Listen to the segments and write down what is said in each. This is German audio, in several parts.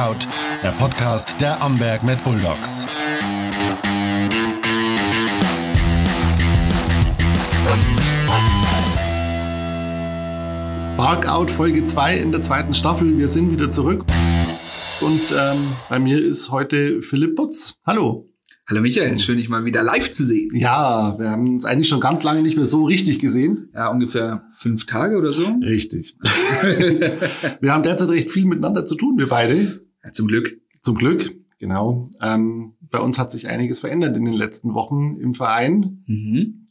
Barkout, der Podcast der Amberg mit Bulldogs. Barkout Folge 2 in der zweiten Staffel. Wir sind wieder zurück. Und ähm, bei mir ist heute Philipp Putz. Hallo. Hallo Michael, schön dich mal wieder live zu sehen. Ja, wir haben uns eigentlich schon ganz lange nicht mehr so richtig gesehen. Ja, ungefähr fünf Tage oder so. Richtig. wir haben derzeit recht viel miteinander zu tun, wir beide. Zum Glück. Zum Glück, genau. Ähm, bei uns hat sich einiges verändert in den letzten Wochen im Verein. Mhm.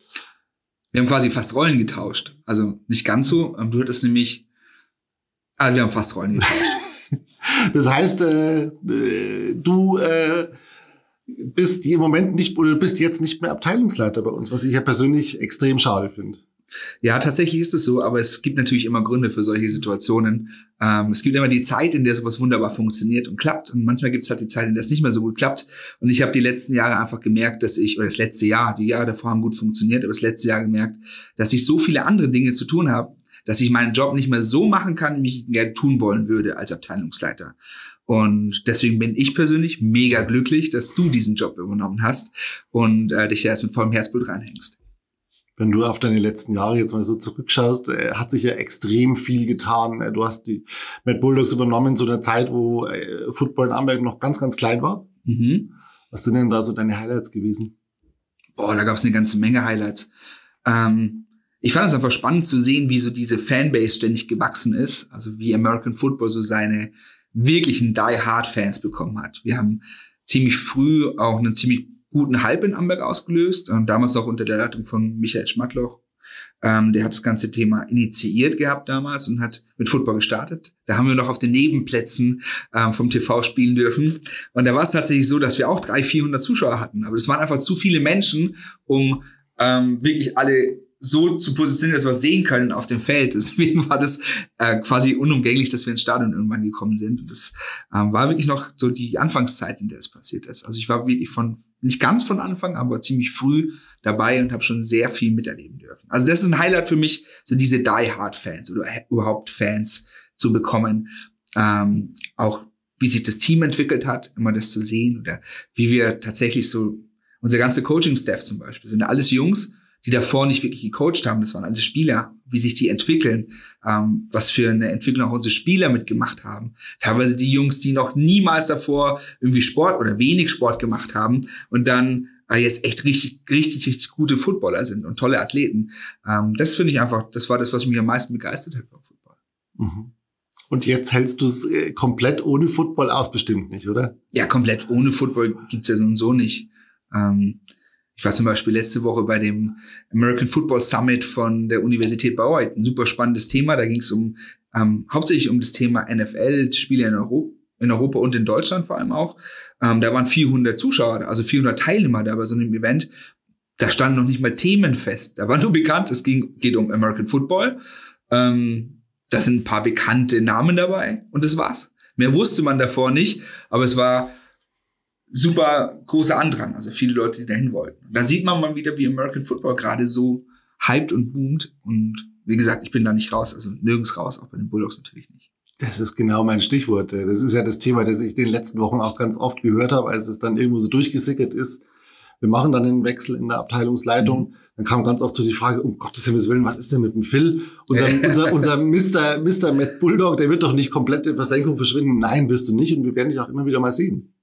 Wir haben quasi fast Rollen getauscht. Also nicht ganz so. Du hattest nämlich, ah, wir haben fast Rollen getauscht. das heißt, äh, äh du äh, bist im Moment nicht oder bist jetzt nicht mehr Abteilungsleiter bei uns, was ich ja persönlich extrem schade finde. Ja, tatsächlich ist es so, aber es gibt natürlich immer Gründe für solche Situationen. Ähm, es gibt immer die Zeit, in der sowas wunderbar funktioniert und klappt. Und manchmal gibt es halt die Zeit, in der es nicht mehr so gut klappt. Und ich habe die letzten Jahre einfach gemerkt, dass ich, oder das letzte Jahr, die Jahre davor haben gut funktioniert, aber das letzte Jahr gemerkt, dass ich so viele andere Dinge zu tun habe, dass ich meinen Job nicht mehr so machen kann, wie ich ihn gerne tun wollen würde als Abteilungsleiter. Und deswegen bin ich persönlich mega glücklich, dass du diesen Job übernommen hast und äh, dich da jetzt mit vollem Herzblut reinhängst. Wenn du auf deine letzten Jahre jetzt mal so zurückschaust, äh, hat sich ja extrem viel getan. Äh, du hast die Mad Bulldogs übernommen zu einer Zeit, wo äh, Football in Amberg noch ganz, ganz klein war. Mhm. Was sind denn da so deine Highlights gewesen? Boah, da gab es eine ganze Menge Highlights. Ähm, ich fand es einfach spannend zu sehen, wie so diese Fanbase ständig gewachsen ist. Also wie American Football so seine wirklichen Die-Hard-Fans bekommen hat. Wir haben ziemlich früh auch einen ziemlich guten Hype in Amberg ausgelöst, und damals noch unter der Leitung von Michael Schmatloch. Ähm, der hat das ganze Thema initiiert gehabt damals und hat mit Football gestartet. Da haben wir noch auf den Nebenplätzen ähm, vom TV spielen dürfen. Und da war es tatsächlich so, dass wir auch 300, 400 Zuschauer hatten. Aber das waren einfach zu viele Menschen, um ähm, wirklich alle so zu positionieren, dass wir sehen können auf dem Feld. Deswegen war das äh, quasi unumgänglich, dass wir ins Stadion irgendwann gekommen sind. Und das ähm, war wirklich noch so die Anfangszeit, in der es passiert ist. Also ich war wirklich von, nicht ganz von Anfang, aber ziemlich früh dabei und habe schon sehr viel miterleben dürfen. Also das ist ein Highlight für mich, so diese Die-Hard-Fans oder überhaupt Fans zu bekommen. Ähm, auch wie sich das Team entwickelt hat, immer das zu sehen oder wie wir tatsächlich so, unser ganze Coaching-Staff zum Beispiel, sind alles Jungs, die davor nicht wirklich gecoacht haben, das waren alle Spieler, wie sich die entwickeln, ähm, was für eine Entwicklung auch unsere Spieler mitgemacht haben. Teilweise die Jungs, die noch niemals davor irgendwie Sport oder wenig Sport gemacht haben und dann äh, jetzt echt richtig, richtig, richtig gute Footballer sind und tolle Athleten. Ähm, das finde ich einfach, das war das, was mich am meisten begeistert hat beim Football. Mhm. Und jetzt hältst du es äh, komplett ohne Football aus, bestimmt nicht, oder? Ja, komplett ohne Football gibt's ja so und so nicht. Ähm, ich war zum Beispiel letzte Woche bei dem American Football Summit von der Universität Bauer. Ein super spannendes Thema. Da ging es um ähm, hauptsächlich um das Thema NFL, Spiele in, Euro in Europa und in Deutschland vor allem auch. Ähm, da waren 400 Zuschauer, also 400 Teilnehmer da bei so einem Event. Da standen noch nicht mal Themen fest. Da war nur bekannt, es ging, geht um American Football. Ähm, da sind ein paar bekannte Namen dabei und das war's. Mehr wusste man davor nicht, aber es war super großer Andrang, also viele Leute, die dahin wollten. Da sieht man mal wieder, wie American Football gerade so hyped und boomt. Und wie gesagt, ich bin da nicht raus, also nirgends raus, auch bei den Bulldogs natürlich nicht. Das ist genau mein Stichwort. Das ist ja das Thema, das ich in den letzten Wochen auch ganz oft gehört habe, als es dann irgendwo so durchgesickert ist. Wir machen dann einen Wechsel in der Abteilungsleitung. Mhm. Dann kam ganz oft so die Frage, um Gottes Willen, was ist denn mit dem Phil? Unser, unser, unser Mr. Mr. Matt Bulldog, der wird doch nicht komplett in Versenkung verschwinden. Nein, wirst du nicht. Und wir werden dich auch immer wieder mal sehen.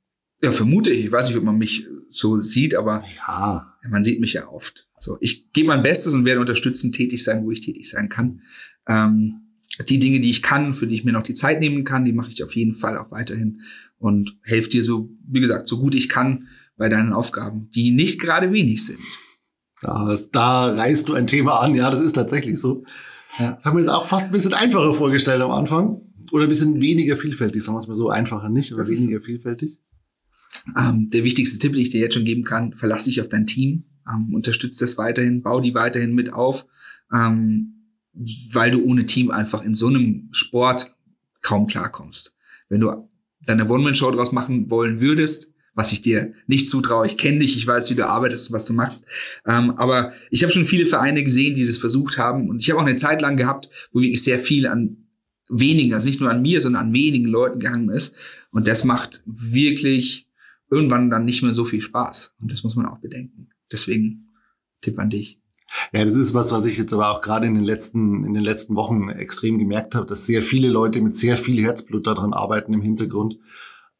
Ja, vermute ich. Ich weiß nicht, ob man mich so sieht, aber ja. man sieht mich ja oft. Also ich gebe mein Bestes und werde unterstützend tätig sein, wo ich tätig sein kann. Ähm, die Dinge, die ich kann, für die ich mir noch die Zeit nehmen kann, die mache ich auf jeden Fall auch weiterhin und helfe dir so, wie gesagt, so gut ich kann bei deinen Aufgaben, die nicht gerade wenig sind. Das, da reißt du ein Thema an, ja, das ist tatsächlich so. Ja. Haben wir das auch fast ein bisschen einfacher vorgestellt am Anfang. Oder ein bisschen weniger vielfältig, sagen wir es mal so, einfacher nicht, aber weniger vielfältig. Ähm, der wichtigste Tipp, den ich dir jetzt schon geben kann, verlass dich auf dein Team, ähm, unterstützt das weiterhin, bau die weiterhin mit auf, ähm, weil du ohne Team einfach in so einem Sport kaum klarkommst. Wenn du deine One-Man-Show draus machen wollen würdest, was ich dir nicht zutraue. Ich kenne dich, ich weiß, wie du arbeitest, was du machst. Ähm, aber ich habe schon viele Vereine gesehen, die das versucht haben. Und ich habe auch eine Zeit lang gehabt, wo wirklich sehr viel an wenigen, also nicht nur an mir, sondern an wenigen Leuten gehangen ist. Und das macht wirklich irgendwann dann nicht mehr so viel Spaß. Und das muss man auch bedenken. Deswegen Tipp an dich. Ja, das ist was, was ich jetzt aber auch gerade in den letzten, in den letzten Wochen extrem gemerkt habe, dass sehr viele Leute mit sehr viel Herzblut daran arbeiten im Hintergrund.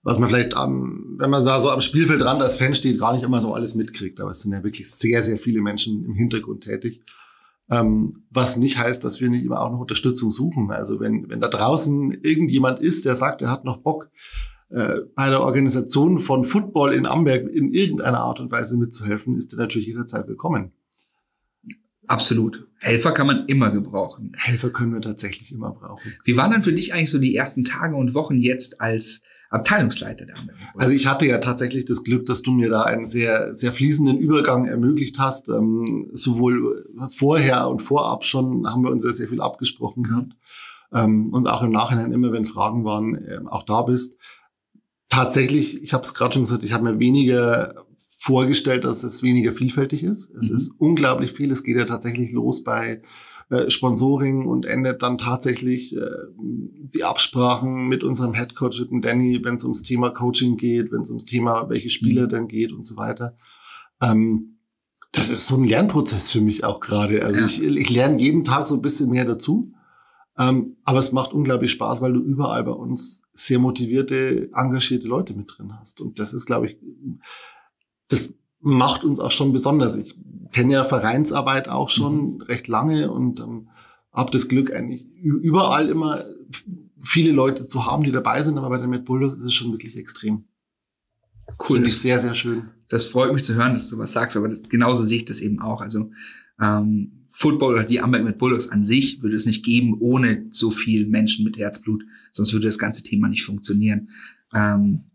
Was man vielleicht am, wenn man da so am Spielfeld dran als Fan steht, gar nicht immer so alles mitkriegt. Aber es sind ja wirklich sehr, sehr viele Menschen im Hintergrund tätig. Ähm, was nicht heißt, dass wir nicht immer auch noch Unterstützung suchen. Also wenn, wenn da draußen irgendjemand ist, der sagt, er hat noch Bock, äh, bei der Organisation von Football in Amberg in irgendeiner Art und Weise mitzuhelfen, ist er natürlich jederzeit willkommen. Absolut. Helfer kann man immer gebrauchen. Helfer können wir tatsächlich immer brauchen. Wie waren denn für dich eigentlich so die ersten Tage und Wochen jetzt als Abteilungsleiter der Amberg? Also ich hatte ja tatsächlich das Glück, dass du mir da einen sehr, sehr fließenden Übergang ermöglicht hast. Ähm, sowohl vorher und vorab schon haben wir uns sehr, sehr viel abgesprochen gehabt. Ähm, und auch im Nachhinein immer, wenn Fragen waren, ähm, auch da bist. Tatsächlich, ich habe es gerade schon gesagt, ich habe mir weniger vorgestellt, dass es weniger vielfältig ist. Es mhm. ist unglaublich viel. Es geht ja tatsächlich los bei äh, Sponsoring und endet dann tatsächlich äh, die Absprachen mit unserem Headcoach, mit dem Danny, wenn es ums Thema Coaching geht, wenn es ums Thema, welche Spieler mhm. denn geht und so weiter. Ähm, das ist so ein Lernprozess für mich auch gerade. Also ja. ich, ich lerne jeden Tag so ein bisschen mehr dazu. Ähm, aber es macht unglaublich Spaß, weil du überall bei uns sehr motivierte, engagierte Leute mit drin hast. Und das ist, glaube ich, das macht uns auch schon besonders. Ich kenne ja Vereinsarbeit auch schon mhm. recht lange und ähm, habe das Glück eigentlich überall immer viele Leute zu haben, die dabei sind, aber bei den Mad Bulldogs ist es schon wirklich extrem. Cool. Finde ich sehr, sehr schön. Das freut mich zu hören, dass du was sagst, aber genauso sehe ich das eben auch. Also ähm, Football oder die Amberg mit Bulldogs an sich würde es nicht geben ohne so viel Menschen mit Herzblut, sonst würde das ganze Thema nicht funktionieren. Ähm,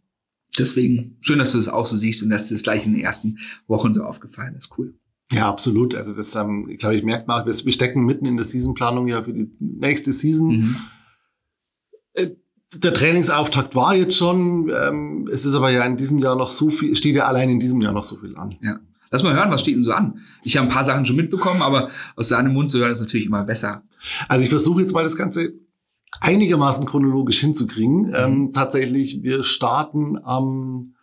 deswegen schön, dass du das auch so siehst und dass dir das gleich in den ersten Wochen so aufgefallen ist. Cool. Ja, absolut. Also das, ähm, glaube ich, merkt man, wir stecken mitten in der Seasonplanung ja für die nächste Season. Mhm. Äh, der Trainingsauftakt war jetzt schon, ähm, es ist aber ja in diesem Jahr noch so viel, steht ja allein in diesem Jahr noch so viel an. Ja. Lass mal hören, was steht denn so an? Ich habe ein paar Sachen schon mitbekommen, aber aus seinem Mund zu hören ist natürlich immer besser. Also ich versuche jetzt mal das Ganze einigermaßen chronologisch hinzukriegen. Mhm. Ähm, tatsächlich, wir starten am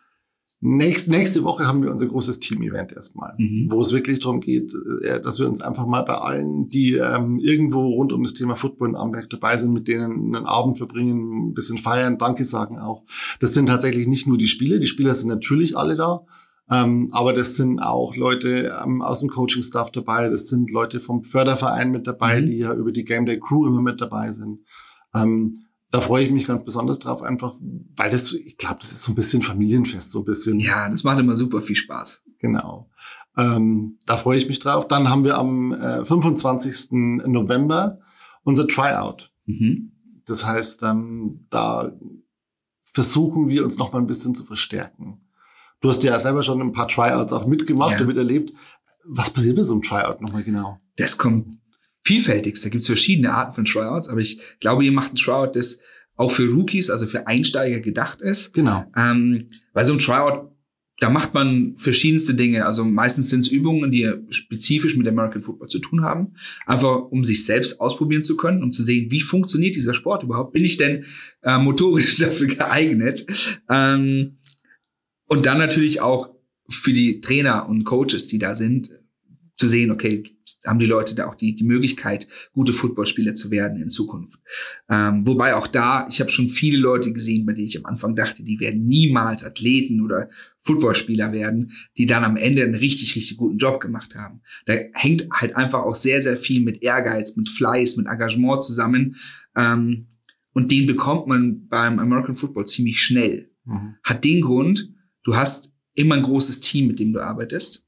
nächst, nächste Woche haben wir unser großes Team-Event erstmal, mhm. wo es wirklich darum geht, äh, dass wir uns einfach mal bei allen, die ähm, irgendwo rund um das Thema Football in Amberg dabei sind, mit denen einen Abend verbringen, ein bisschen feiern, Danke sagen auch. Das sind tatsächlich nicht nur die Spieler, die Spieler sind natürlich alle da. Ähm, aber das sind auch Leute ähm, aus dem Coaching-Staff dabei, das sind Leute vom Förderverein mit dabei, mhm. die ja über die Game Day Crew immer mit dabei sind. Ähm, da freue ich mich ganz besonders drauf, einfach, weil das, ich glaube, das ist so ein bisschen Familienfest, so ein bisschen. Ja, das macht immer super viel Spaß. Genau. Ähm, da freue ich mich drauf. Dann haben wir am äh, 25. November unser Tryout. Mhm. Das heißt, ähm, da versuchen wir uns noch mal ein bisschen zu verstärken. Du hast ja selber schon ein paar Tryouts auch mitgemacht ja. und miterlebt. Was passiert bei so einem Tryout nochmal genau? Das kommt vielfältigst. Da gibt es verschiedene Arten von Tryouts, aber ich glaube, ihr macht ein Tryout, das auch für Rookies, also für Einsteiger gedacht ist. Genau. Ähm, bei so einem Tryout, da macht man verschiedenste Dinge. Also meistens sind es Übungen, die spezifisch mit American Football zu tun haben. Einfach um sich selbst ausprobieren zu können, um zu sehen, wie funktioniert dieser Sport überhaupt? Bin ich denn äh, motorisch dafür geeignet? Ähm, und dann natürlich auch für die Trainer und Coaches, die da sind, zu sehen, okay, haben die Leute da auch die, die Möglichkeit, gute Footballspieler zu werden in Zukunft. Ähm, wobei auch da, ich habe schon viele Leute gesehen, bei denen ich am Anfang dachte, die werden niemals Athleten oder Footballspieler werden, die dann am Ende einen richtig, richtig guten Job gemacht haben. Da hängt halt einfach auch sehr, sehr viel mit Ehrgeiz, mit Fleiß, mit Engagement zusammen. Ähm, und den bekommt man beim American Football ziemlich schnell. Mhm. Hat den Grund, du hast immer ein großes Team, mit dem du arbeitest.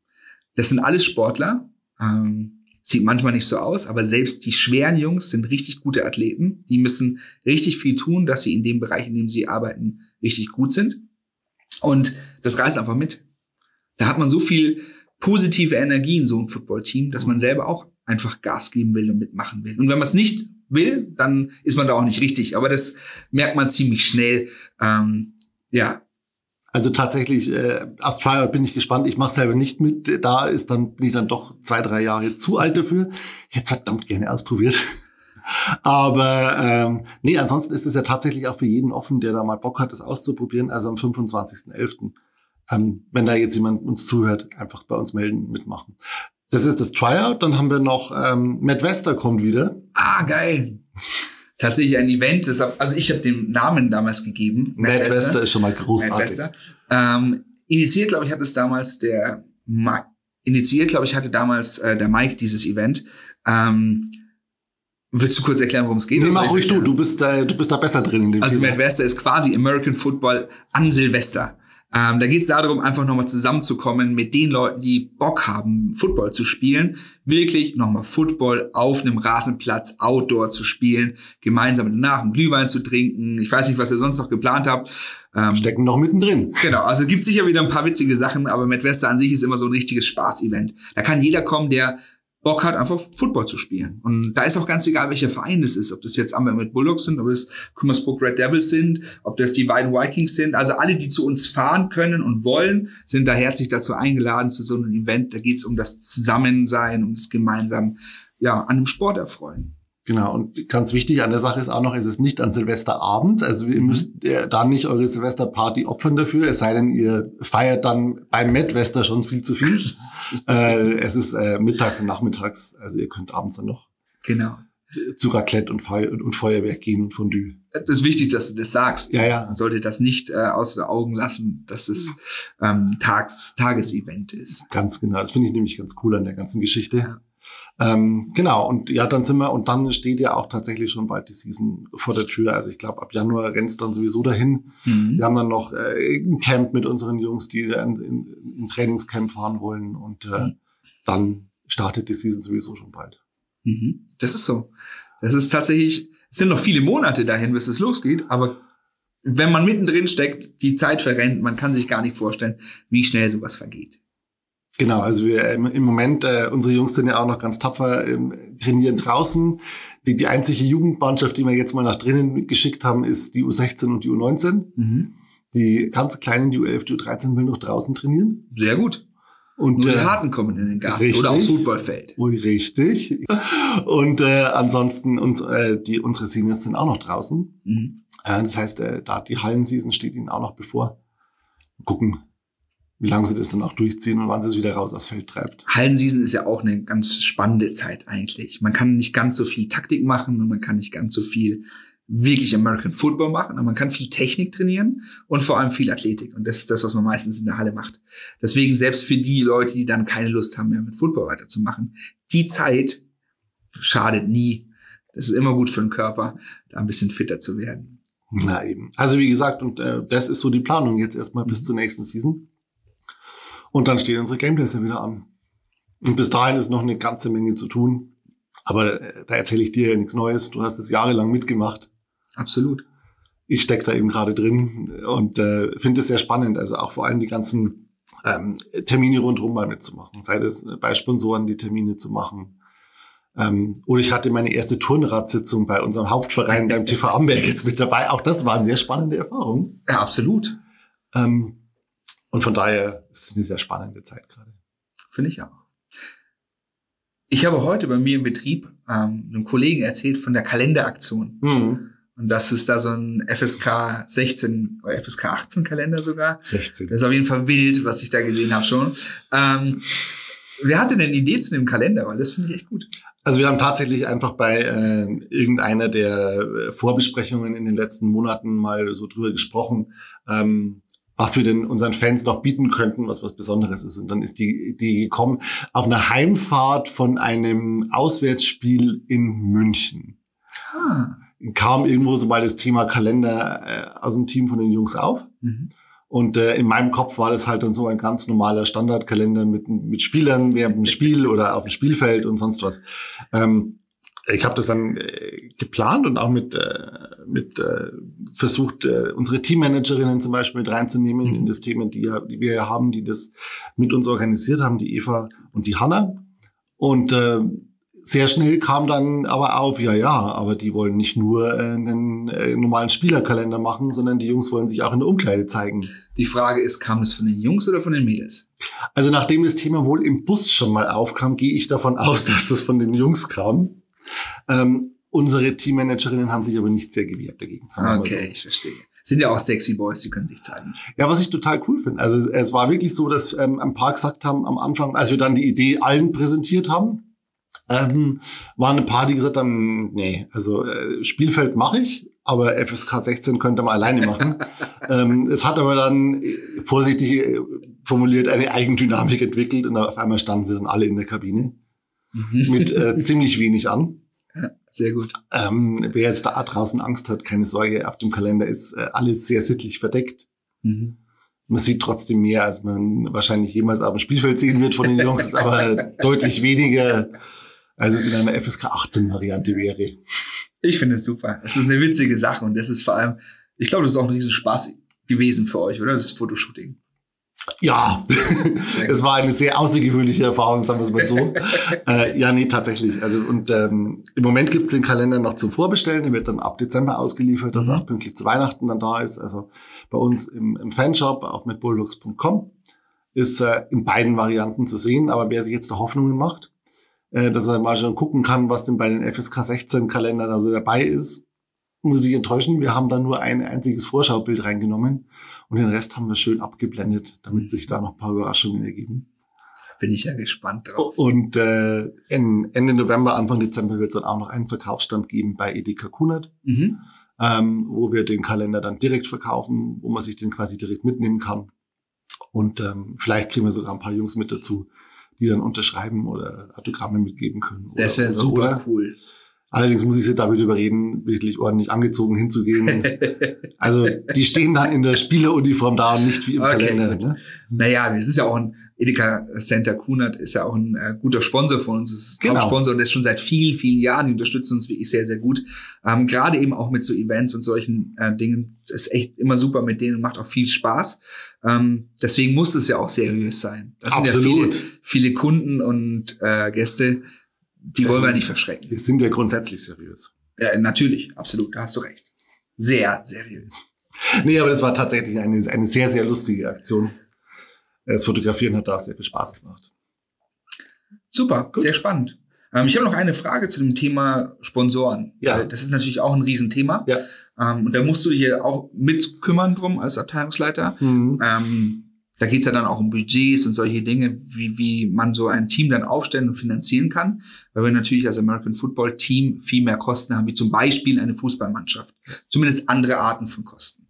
Das sind alles Sportler. Ähm, Sieht manchmal nicht so aus, aber selbst die schweren Jungs sind richtig gute Athleten. Die müssen richtig viel tun, dass sie in dem Bereich, in dem sie arbeiten, richtig gut sind. Und das reißt einfach mit. Da hat man so viel positive Energie in so einem Footballteam, dass man selber auch einfach Gas geben will und mitmachen will. Und wenn man es nicht will, dann ist man da auch nicht richtig. Aber das merkt man ziemlich schnell. Ähm, ja, also tatsächlich, äh, als Tryout bin ich gespannt. Ich mache selber nicht mit. Da ist dann bin ich dann doch zwei, drei Jahre zu alt dafür. Jetzt verdammt gerne ausprobiert. Aber ähm, nee, ansonsten ist es ja tatsächlich auch für jeden offen, der da mal Bock hat, das auszuprobieren. Also am 25.11. Ähm, wenn da jetzt jemand uns zuhört, einfach bei uns melden, mitmachen. Das ist das Tryout. Dann haben wir noch ähm, Matt Wester kommt wieder. Ah, geil. Tatsächlich ein Event. Deshalb, also ich habe den Namen damals gegeben. Matt, Matt Wester. Ist schon mal großartig. Matt Wester. Ähm, initiiert, glaube ich, hat es damals der Ma initiiert, glaube ich, hatte damals äh, der Mike dieses Event. Ähm, Willst du kurz erklären, worum es geht? Nee, mach ruhig du, du bist, da, du bist da besser drin in dem Also Thema. Matt Wester ist quasi American Football an Silvester. Ähm, da geht es darum, einfach nochmal zusammenzukommen mit den Leuten, die Bock haben, Football zu spielen. Wirklich nochmal Football auf einem Rasenplatz, Outdoor zu spielen, gemeinsam danach einen Glühwein zu trinken. Ich weiß nicht, was ihr sonst noch geplant habt. Ähm, Stecken noch mittendrin. Genau, also gibt sicher wieder ein paar witzige Sachen, aber Matt Wester an sich ist immer so ein richtiges Spaß-Event. Da kann jeder kommen, der Bock hat, einfach Football zu spielen. Und da ist auch ganz egal, welcher Verein es ist. Ob das jetzt Amber mit Bulldogs sind, ob das Kummersbrook Red Devils sind, ob das die Weiden Vikings sind. Also alle, die zu uns fahren können und wollen, sind da herzlich dazu eingeladen zu so einem Event. Da geht es um das Zusammensein, um das gemeinsam ja, an einem Sport erfreuen. Genau, und ganz wichtig an der Sache ist auch noch, es ist nicht an Silvesterabend, also ihr mhm. müsst äh, da nicht eure Silvesterparty opfern dafür, es sei denn, ihr feiert dann beim Metwester schon viel zu viel. äh, es ist äh, mittags und nachmittags, also ihr könnt abends dann noch genau. zu Raclette und, Feu und, und Feuerwerk gehen und Fondue. Das ist wichtig, dass du das sagst. Ja, ja. Man sollte das nicht äh, aus den Augen lassen, dass es ähm, Tags, Tagesevent ist. Ganz genau, das finde ich nämlich ganz cool an der ganzen Geschichte. Ja. Ähm, genau, und ja, dann sind wir, und dann steht ja auch tatsächlich schon bald die Season vor der Tür. Also ich glaube, ab Januar rennt's dann sowieso dahin. Mhm. Wir haben dann noch äh, ein Camp mit unseren Jungs, die in, in, in Trainingscamp fahren wollen. Und äh, mhm. dann startet die Season sowieso schon bald. Mhm. Das ist so. Das ist tatsächlich, es sind noch viele Monate dahin, bis es losgeht, aber wenn man mittendrin steckt, die Zeit verrennt, man kann sich gar nicht vorstellen, wie schnell sowas vergeht. Genau, also wir ähm, im Moment, äh, unsere Jungs sind ja auch noch ganz tapfer, ähm, trainieren draußen. Die, die einzige Jugendmannschaft, die wir jetzt mal nach drinnen geschickt haben, ist die U16 und die U19. Mhm. Die ganz kleinen, die U11, die U13 will noch draußen trainieren. Sehr gut. Und Nur die äh, Harten kommen in den Garten richtig, oder aufs Footballfeld. Ui, richtig. Und äh, ansonsten und äh, die unsere Seniors sind auch noch draußen. Mhm. Äh, das heißt, äh, da die Hallenseason steht ihnen auch noch bevor. Gucken, wie lange sie das dann auch durchziehen und wann sie es wieder raus aufs Feld treibt. Hallenseason ist ja auch eine ganz spannende Zeit eigentlich. Man kann nicht ganz so viel Taktik machen und man kann nicht ganz so viel wirklich American Football machen, aber man kann viel Technik trainieren und vor allem viel Athletik. Und das ist das, was man meistens in der Halle macht. Deswegen selbst für die Leute, die dann keine Lust haben mehr mit Football weiterzumachen, die Zeit schadet nie. Das ist immer gut für den Körper, da ein bisschen fitter zu werden. Na eben. Also wie gesagt, und äh, das ist so die Planung jetzt erstmal bis zur nächsten Season. Und dann stehen unsere Gameplays ja wieder an. Und bis dahin ist noch eine ganze Menge zu tun. Aber äh, da erzähle ich dir ja nichts Neues. Du hast es jahrelang mitgemacht. Absolut. Ich stecke da eben gerade drin und äh, finde es sehr spannend. Also auch vor allem die ganzen ähm, Termine rundherum mal mitzumachen. Sei es bei Sponsoren die Termine zu machen. Ähm, oder ich hatte meine erste Turnradsitzung bei unserem Hauptverein beim TV Amberg jetzt mit dabei. Auch das waren sehr spannende Erfahrungen. Ja, absolut. Ähm, und von daher ist es eine sehr spannende Zeit gerade. Finde ich auch. Ich habe heute bei mir im Betrieb ähm, einem Kollegen erzählt von der Kalenderaktion. Mhm. Und das ist da so ein FSK 16 oder FSK 18 Kalender sogar. 16. Das ist auf jeden Fall wild, was ich da gesehen habe schon. Ähm, wer hatte denn eine Idee zu dem Kalender? Weil das finde ich echt gut. Also wir haben tatsächlich einfach bei äh, irgendeiner der Vorbesprechungen in den letzten Monaten mal so drüber gesprochen. Ähm, was wir denn unseren Fans noch bieten könnten, was was Besonderes ist. Und dann ist die Idee gekommen, auf einer Heimfahrt von einem Auswärtsspiel in München. Ah. Kam irgendwo so mal das Thema Kalender äh, aus dem Team von den Jungs auf. Mhm. Und äh, in meinem Kopf war das halt dann so ein ganz normaler Standardkalender mit, mit Spielern während dem Spiel oder auf dem Spielfeld und sonst was. Ähm, ich habe das dann äh, geplant und auch mit, äh, mit äh, versucht, äh, unsere Teammanagerinnen zum Beispiel mit reinzunehmen mhm. in das Thema, die, die wir haben, die das mit uns organisiert haben, die Eva und die Hanna. Und äh, sehr schnell kam dann aber auf, ja, ja, aber die wollen nicht nur äh, einen äh, normalen Spielerkalender machen, sondern die Jungs wollen sich auch in der Umkleide zeigen. Die Frage ist, kam es von den Jungs oder von den Mädels? Also nachdem das Thema wohl im Bus schon mal aufkam, gehe ich davon aus, dass das von den Jungs kam. Ähm, unsere Teammanagerinnen haben sich aber nicht sehr gewehrt dagegen. Okay, so. ich verstehe. Sind ja auch sexy Boys, die können sich zeigen. Ja, was ich total cool finde. Also es war wirklich so, dass ähm, ein paar gesagt haben am Anfang, als wir dann die Idee allen präsentiert haben, ähm, waren ein paar, die gesagt haben, nee, also äh, Spielfeld mache ich, aber FSK 16 könnte man alleine machen. ähm, es hat aber dann äh, vorsichtig äh, formuliert eine Eigendynamik entwickelt und auf einmal standen sie dann alle in der Kabine mhm. mit äh, ziemlich wenig an. Sehr gut. Ähm, wer jetzt da draußen Angst hat, keine Sorge, auf dem Kalender ist äh, alles sehr sittlich verdeckt. Mhm. Man sieht trotzdem mehr, als man wahrscheinlich jemals auf dem Spielfeld sehen wird von den Jungs, aber deutlich weniger, als es in einer FSK 18 Variante wäre. Ich finde es super. Es ist eine witzige Sache und das ist vor allem, ich glaube, das ist auch ein riesen Spaß gewesen für euch, oder? Das Fotoshooting. Ja, es war eine sehr außergewöhnliche Erfahrung, sagen wir es mal so. äh, ja, nee, tatsächlich. Also und ähm, im Moment gibt es den Kalender noch zum Vorbestellen. Der wird dann ab Dezember ausgeliefert, dass mhm. er auch pünktlich zu Weihnachten dann da ist. Also bei uns im, im Fanshop, auch mit bulldogs.com, ist äh, in beiden Varianten zu sehen. Aber wer sich jetzt Hoffnungen macht, äh, dass er mal schon gucken kann, was denn bei den FSK 16 Kalendern also dabei ist, muss ich enttäuschen. Wir haben da nur ein einziges Vorschaubild reingenommen und den Rest haben wir schön abgeblendet, damit sich da noch ein paar Überraschungen ergeben. Bin ich ja gespannt drauf. Und äh, Ende November, Anfang Dezember wird es dann auch noch einen Verkaufsstand geben bei Edeka Kunert, mhm. ähm, wo wir den Kalender dann direkt verkaufen, wo man sich den quasi direkt mitnehmen kann. Und ähm, vielleicht kriegen wir sogar ein paar Jungs mit dazu, die dann unterschreiben oder Autogramme mitgeben können. Das wäre super oder. cool. Allerdings muss ich sie da wieder überreden, wirklich ordentlich angezogen hinzugehen. also die stehen dann in der Spieleruniform da und nicht wie im okay, Kalender. Ne? Naja, es ist ja auch ein Edeka Center Kunert ist ja auch ein äh, guter Sponsor von uns, ist genau. Hauptsponsor und der ist schon seit vielen, vielen Jahren, die unterstützen uns wirklich sehr, sehr gut. Ähm, Gerade eben auch mit so Events und solchen äh, Dingen, das ist echt immer super mit denen und macht auch viel Spaß. Ähm, deswegen muss es ja auch seriös sein. Das Absolut. sind ja viele, viele Kunden und äh, Gäste, die wollen wir nicht verschrecken. Wir sind ja grundsätzlich seriös. Ja, natürlich, absolut, da hast du recht. Sehr seriös. Nee, aber das war tatsächlich eine, eine sehr, sehr lustige Aktion. Das Fotografieren hat da sehr viel Spaß gemacht. Super, Gut. sehr spannend. Ähm, ich habe noch eine Frage zu dem Thema Sponsoren. Ja. Das ist natürlich auch ein Riesenthema. Ja. Ähm, und da musst du dich hier auch mitkümmern drum als Abteilungsleiter. Mhm. Ähm, da geht's ja dann auch um Budgets und solche Dinge, wie, wie man so ein Team dann aufstellen und finanzieren kann, weil wir natürlich als American Football Team viel mehr Kosten haben, wie zum Beispiel eine Fußballmannschaft. Zumindest andere Arten von Kosten.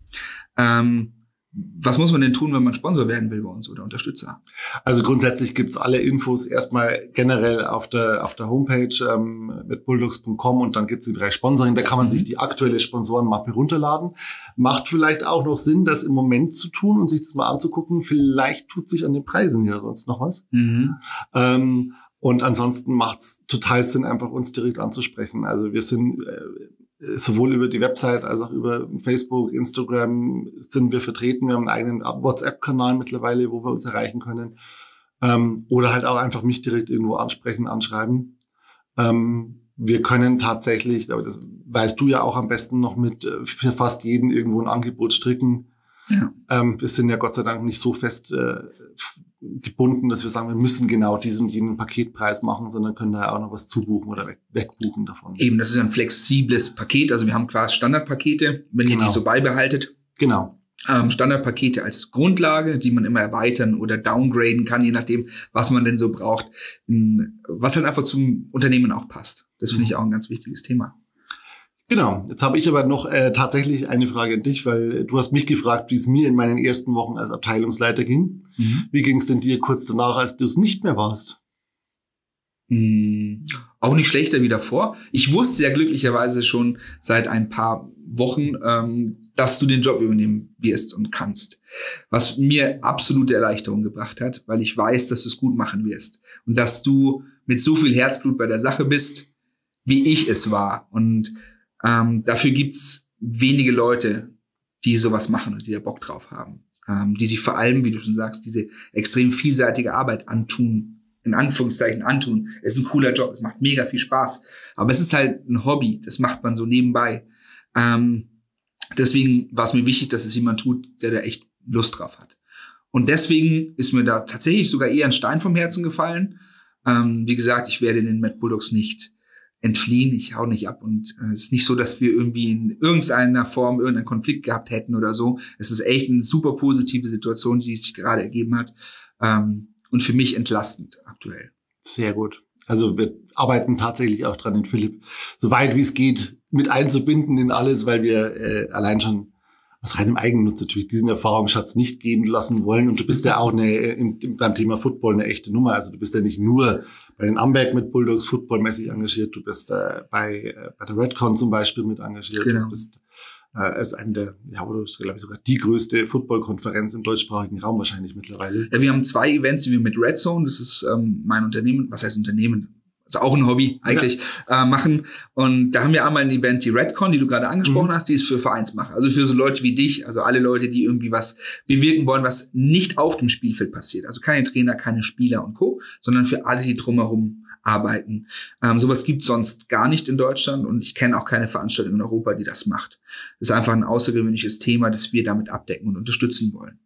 Ähm, was muss man denn tun, wenn man Sponsor werden will bei uns oder Unterstützer? Also grundsätzlich gibt's alle Infos erstmal generell auf der, auf der Homepage ähm, mit bulldogs.com und dann gibt's den Bereich Sponsoring. Da kann man sich die aktuelle Sponsorenmappe runterladen. Macht vielleicht auch noch Sinn, das im Moment zu tun und sich das mal anzugucken. Vielleicht tut sich an den Preisen ja sonst noch was. Mhm. Ähm, und ansonsten macht's total Sinn, einfach uns direkt anzusprechen. Also wir sind äh, sowohl über die Website als auch über Facebook, Instagram sind wir vertreten. Wir haben einen eigenen WhatsApp-Kanal mittlerweile, wo wir uns erreichen können. Ähm, oder halt auch einfach mich direkt irgendwo ansprechen, anschreiben. Ähm, wir können tatsächlich, aber das weißt du ja auch am besten noch mit, äh, für fast jeden irgendwo ein Angebot stricken. Ja. Ähm, wir sind ja Gott sei Dank nicht so fest äh, gebunden, dass wir sagen, wir müssen genau diesen jenen Paketpreis machen, sondern können da auch noch was zubuchen oder weg, wegbuchen davon. Eben, das ist ein flexibles Paket. Also wir haben quasi Standardpakete, wenn genau. ihr die genau. so beibehaltet. Genau. Ähm, Standardpakete als Grundlage, die man immer erweitern oder downgraden kann, je nachdem, was man denn so braucht, was halt einfach zum Unternehmen auch passt. Das finde ich mhm. auch ein ganz wichtiges Thema. Genau. Jetzt habe ich aber noch äh, tatsächlich eine Frage an dich, weil du hast mich gefragt, wie es mir in meinen ersten Wochen als Abteilungsleiter ging. Mhm. Wie ging es denn dir kurz danach, als du es nicht mehr warst? Mhm. Auch nicht schlechter wie davor. Ich wusste ja glücklicherweise schon seit ein paar Wochen, ähm, dass du den Job übernehmen wirst und kannst. Was mir absolute Erleichterung gebracht hat, weil ich weiß, dass du es gut machen wirst und dass du mit so viel Herzblut bei der Sache bist, wie ich es war. Und ähm, dafür gibt's wenige Leute, die sowas machen und die da Bock drauf haben. Ähm, die sich vor allem, wie du schon sagst, diese extrem vielseitige Arbeit antun, in Anführungszeichen antun. Es ist ein cooler Job, es macht mega viel Spaß. Aber es ist halt ein Hobby, das macht man so nebenbei. Ähm, deswegen war es mir wichtig, dass es jemand tut, der da echt Lust drauf hat. Und deswegen ist mir da tatsächlich sogar eher ein Stein vom Herzen gefallen. Ähm, wie gesagt, ich werde den Mad Bulldogs nicht entfliehen. Ich hau nicht ab und äh, es ist nicht so, dass wir irgendwie in irgendeiner Form irgendeinen Konflikt gehabt hätten oder so. Es ist echt eine super positive Situation, die sich gerade ergeben hat ähm, und für mich entlastend aktuell. Sehr gut. Also wir arbeiten tatsächlich auch dran, den Philipp so weit wie es geht mit einzubinden in alles, weil wir äh, allein schon aus reinem Eigennutz natürlich diesen Erfahrungsschatz nicht gehen lassen wollen. Und du bist ja auch eine, im, beim Thema Football eine echte Nummer. Also du bist ja nicht nur bei den Amberg mit Bulldogs footballmäßig engagiert, du bist äh, bei, äh, bei der Redcon zum Beispiel mit engagiert. Genau. Du bist äh, ist eine der, ja, oder ist, glaube ich, sogar die größte Footballkonferenz im deutschsprachigen Raum wahrscheinlich mittlerweile. Ja, wir haben zwei Events, die wir mit Red Zone, das ist ähm, mein Unternehmen, was heißt Unternehmen? Also auch ein Hobby eigentlich, ja. äh, machen. Und da haben wir einmal ein Event, die Redcon, die du gerade angesprochen mhm. hast, die ist für Vereinsmacher. Also für so Leute wie dich, also alle Leute, die irgendwie was bewirken wollen, was nicht auf dem Spielfeld passiert. Also keine Trainer, keine Spieler und Co., sondern für alle, die drumherum arbeiten. Ähm, sowas gibt sonst gar nicht in Deutschland und ich kenne auch keine Veranstaltung in Europa, die das macht. Das ist einfach ein außergewöhnliches Thema, das wir damit abdecken und unterstützen wollen.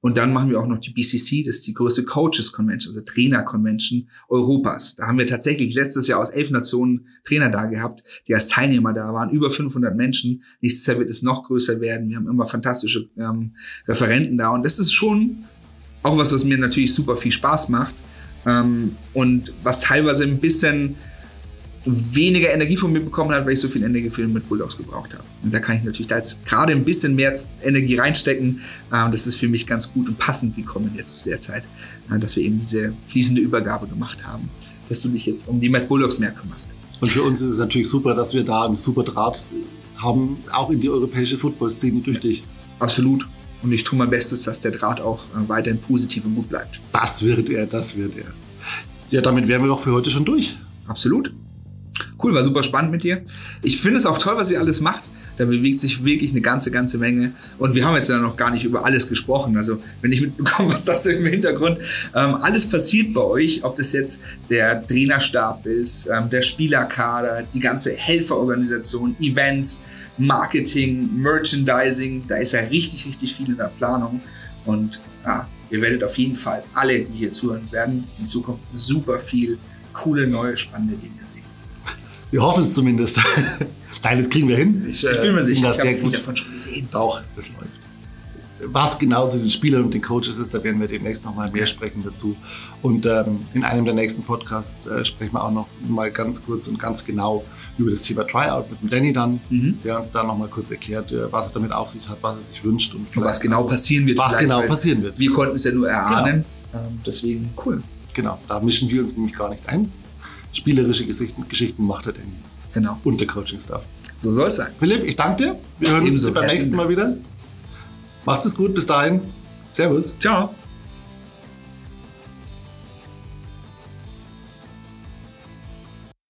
Und dann machen wir auch noch die BCC, das ist die größte Coaches Convention, also Trainer Convention Europas. Da haben wir tatsächlich letztes Jahr aus elf Nationen Trainer da gehabt, die als Teilnehmer da waren, über 500 Menschen. Nächstes Jahr wird es noch größer werden. Wir haben immer fantastische ähm, Referenten da und das ist schon auch was, was mir natürlich super viel Spaß macht ähm, und was teilweise ein bisschen weniger Energie von mir bekommen hat, weil ich so viel Energie für den mit Bulldogs gebraucht habe. Und da kann ich natürlich da jetzt gerade ein bisschen mehr Energie reinstecken. Äh, und das ist für mich ganz gut und passend gekommen jetzt derzeit, äh, dass wir eben diese fließende Übergabe gemacht haben, dass du dich jetzt um die Mad Bulldogs mehr kümmerst. Und für uns ist es natürlich super, dass wir da einen super Draht haben, auch in die europäische Football-Szene durch dich. Absolut. Und ich tue mein Bestes, dass der Draht auch äh, weiterhin positiv und gut bleibt. Das wird er, das wird er. Ja, damit wären wir doch für heute schon durch. Absolut. Cool, war super spannend mit dir. Ich finde es auch toll, was ihr alles macht. Da bewegt sich wirklich eine ganze, ganze Menge. Und wir haben jetzt ja noch gar nicht über alles gesprochen. Also, wenn ich mitbekomme, was das im Hintergrund, ähm, alles passiert bei euch, ob das jetzt der Trainerstab ist, ähm, der Spielerkader, die ganze Helferorganisation, Events, Marketing, Merchandising, da ist ja richtig, richtig viel in der Planung. Und ja, ihr werdet auf jeden Fall alle, die hier zuhören werden, in Zukunft super viel coole, neue, spannende Dinge wir hoffen es zumindest. Nein, das kriegen wir hin. Ich, ich bin mir sicher, ich habe viel davon schon gesehen. Auch, das läuft. Was genau zu den Spielern und den Coaches ist, da werden wir demnächst noch mal mehr sprechen dazu. Und ähm, in einem der nächsten Podcasts äh, sprechen wir auch noch mal ganz kurz und ganz genau über das Thema Tryout mit dem Danny dann, mhm. der uns da noch mal kurz erklärt, äh, was es damit auf sich hat, was es sich wünscht und, und was genau passieren wird. Was genau passieren wird. Wir konnten es ja nur erahnen. Genau. Ähm, deswegen cool. Genau, da mischen wir uns nämlich gar nicht ein spielerische Geschichten, Geschichten macht er denn. Genau. Und der Coaching-Staff. So soll es sein. Philipp, ich danke dir. Wir hören Ebenso. uns beim nächsten Mal wieder. Macht es gut. Bis dahin. Servus. Ciao.